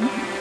Mm-hmm.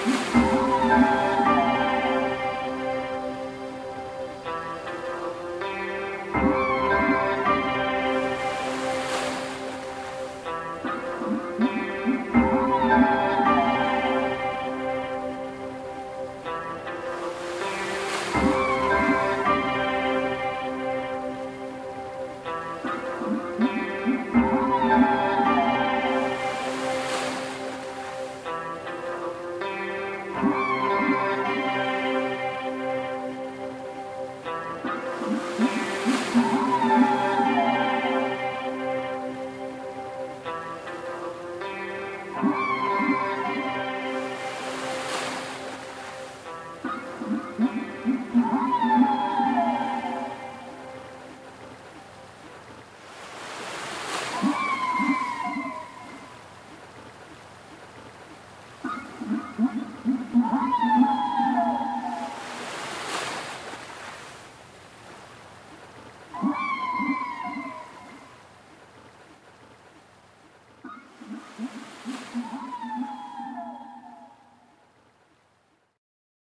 Mm-hmm.